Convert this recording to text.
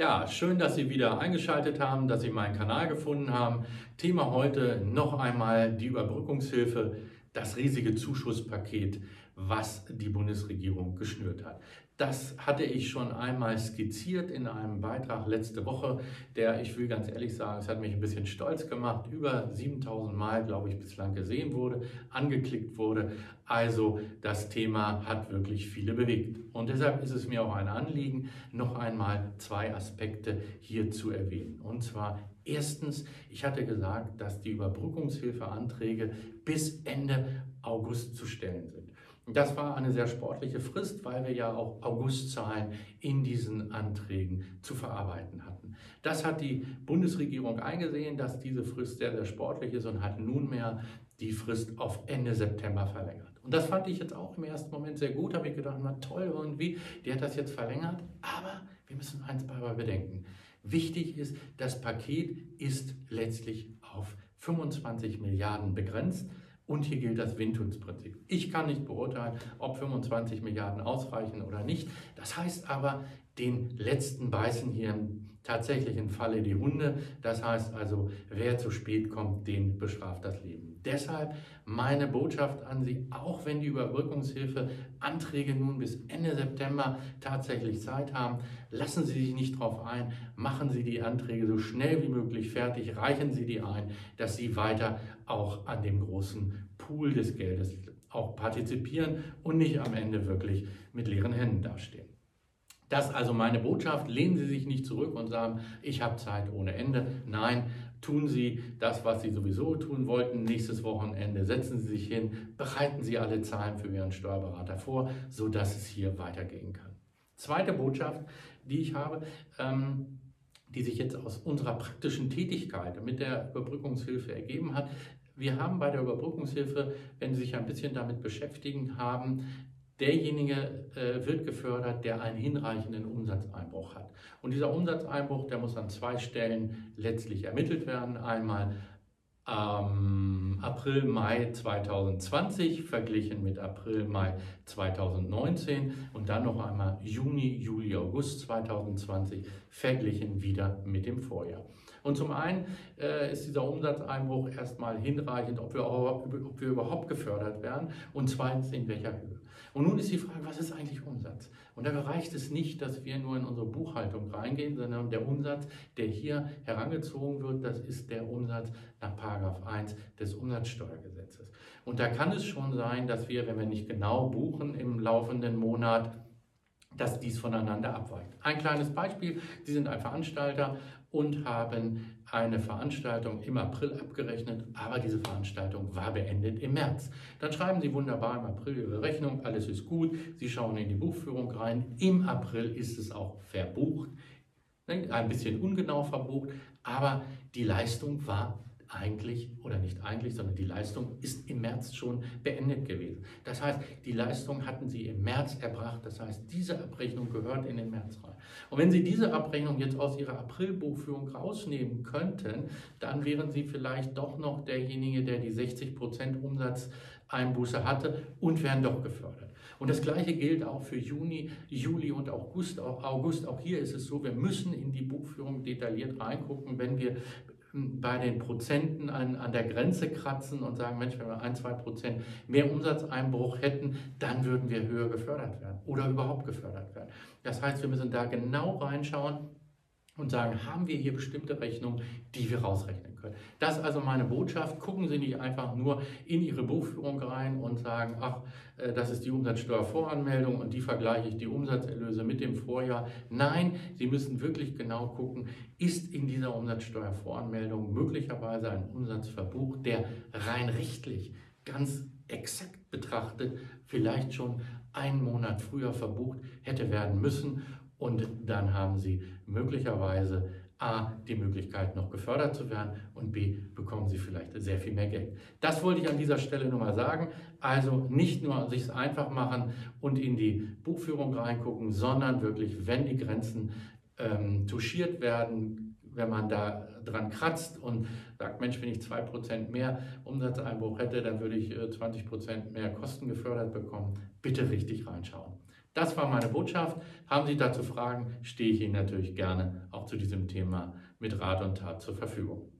Ja, schön, dass Sie wieder eingeschaltet haben, dass Sie meinen Kanal gefunden haben. Thema heute noch einmal die Überbrückungshilfe, das riesige Zuschusspaket, was die Bundesregierung geschnürt hat. Das hatte ich schon einmal skizziert in einem Beitrag letzte Woche, der, ich will ganz ehrlich sagen, es hat mich ein bisschen stolz gemacht, über 7000 Mal, glaube ich, bislang gesehen wurde, angeklickt wurde. Also das Thema hat wirklich viele bewegt. Und deshalb ist es mir auch ein Anliegen, noch einmal zwei Aspekte hier zu erwähnen. Und zwar erstens, ich hatte gesagt, dass die Überbrückungshilfeanträge bis Ende August zu stellen sind. Das war eine sehr sportliche Frist, weil wir ja auch Augustzahlen in diesen Anträgen zu verarbeiten hatten. Das hat die Bundesregierung eingesehen, dass diese Frist sehr, sehr sportlich ist und hat nunmehr die Frist auf Ende September verlängert. Und das fand ich jetzt auch im ersten Moment sehr gut, habe ich gedacht, na toll irgendwie, die hat das jetzt verlängert, aber wir müssen eins dabei bedenken. Wichtig ist, das Paket ist letztlich auf 25 Milliarden begrenzt. Und hier gilt das Windhundsprinzip. Ich kann nicht beurteilen, ob 25 Milliarden ausreichen oder nicht. Das heißt aber, den letzten beißen hier tatsächlich in Falle die Hunde. Das heißt also, wer zu spät kommt, den bestraft das Leben. Deshalb meine Botschaft an Sie, auch wenn die Überbrückungshilfe Anträge nun bis Ende September tatsächlich Zeit haben, lassen Sie sich nicht darauf ein, machen Sie die Anträge so schnell wie möglich fertig, reichen Sie die ein, dass Sie weiter auch an dem großen Pool des Geldes auch partizipieren und nicht am Ende wirklich mit leeren Händen dastehen. Das ist also meine Botschaft. Lehnen Sie sich nicht zurück und sagen, ich habe Zeit ohne Ende. Nein, tun Sie das, was Sie sowieso tun wollten. Nächstes Wochenende setzen Sie sich hin, bereiten Sie alle Zahlen für Ihren Steuerberater vor, sodass es hier weitergehen kann. Zweite Botschaft, die ich habe, ähm, die sich jetzt aus unserer praktischen Tätigkeit mit der Überbrückungshilfe ergeben hat. Wir haben bei der Überbrückungshilfe, wenn Sie sich ein bisschen damit beschäftigen haben, derjenige äh, wird gefördert, der einen hinreichenden Umsatzeinbruch hat. Und dieser Umsatzeinbruch, der muss an zwei Stellen letztlich ermittelt werden. Einmal ähm, April, Mai 2020 verglichen mit April, Mai 2019 und dann noch einmal Juni, Juli, August 2020 verglichen wieder mit dem Vorjahr. Und zum einen äh, ist dieser Umsatzeinbruch erstmal hinreichend, ob wir, ob wir überhaupt gefördert werden und zweitens in welcher Höhe. Und nun ist die Frage, was ist eigentlich Umsatz? Und da reicht es nicht, dass wir nur in unsere Buchhaltung reingehen, sondern der Umsatz, der hier herangezogen wird, das ist der Umsatz nach 1 des Umsatzsteuergesetzes. Und da kann es schon sein, dass wir, wenn wir nicht genau buchen im laufenden Monat, dass dies voneinander abweicht. Ein kleines Beispiel, Sie sind ein Veranstalter und haben eine Veranstaltung im April abgerechnet, aber diese Veranstaltung war beendet im März. Dann schreiben Sie wunderbar im April Ihre Rechnung, alles ist gut, Sie schauen in die Buchführung rein, im April ist es auch verbucht, ein bisschen ungenau verbucht, aber die Leistung war eigentlich, oder nicht eigentlich, sondern die Leistung ist im März schon beendet gewesen. Das heißt, die Leistung hatten Sie im März erbracht. Das heißt, diese Abrechnung gehört in den März rein. Und wenn Sie diese Abrechnung jetzt aus Ihrer Aprilbuchführung rausnehmen könnten, dann wären Sie vielleicht doch noch derjenige, der die 60% Umsatzeinbuße hatte und wären doch gefördert. Und das Gleiche gilt auch für Juni, Juli und August. Auch August, auch hier ist es so, wir müssen in die Buchführung detailliert reingucken, wenn wir bei den Prozenten an, an der Grenze kratzen und sagen, Mensch, wenn wir ein, zwei Prozent mehr Umsatzeinbruch hätten, dann würden wir höher gefördert werden oder überhaupt gefördert werden. Das heißt, wir müssen da genau reinschauen und sagen, haben wir hier bestimmte Rechnungen, die wir rausrechnen können. Das ist also meine Botschaft. Gucken Sie nicht einfach nur in Ihre Buchführung rein und sagen, ach, äh, das ist die Umsatzsteuervoranmeldung und die vergleiche ich die Umsatzerlöse mit dem Vorjahr. Nein, Sie müssen wirklich genau gucken, ist in dieser Umsatzsteuervoranmeldung möglicherweise ein Umsatz verbucht, der rein rechtlich ganz exakt betrachtet vielleicht schon einen Monat früher verbucht hätte werden müssen und dann haben Sie möglicherweise A, die Möglichkeit noch gefördert zu werden und B, bekommen Sie vielleicht sehr viel mehr Geld. Das wollte ich an dieser Stelle nur mal sagen. Also nicht nur sich es einfach machen und in die Buchführung reingucken, sondern wirklich, wenn die Grenzen ähm, touchiert werden, wenn man da dran kratzt und sagt, Mensch, wenn ich 2% mehr Umsatzeinbruch hätte, dann würde ich 20% äh, mehr Kosten gefördert bekommen. Bitte richtig reinschauen. Das war meine Botschaft. Haben Sie dazu Fragen, stehe ich Ihnen natürlich gerne auch zu diesem Thema mit Rat und Tat zur Verfügung.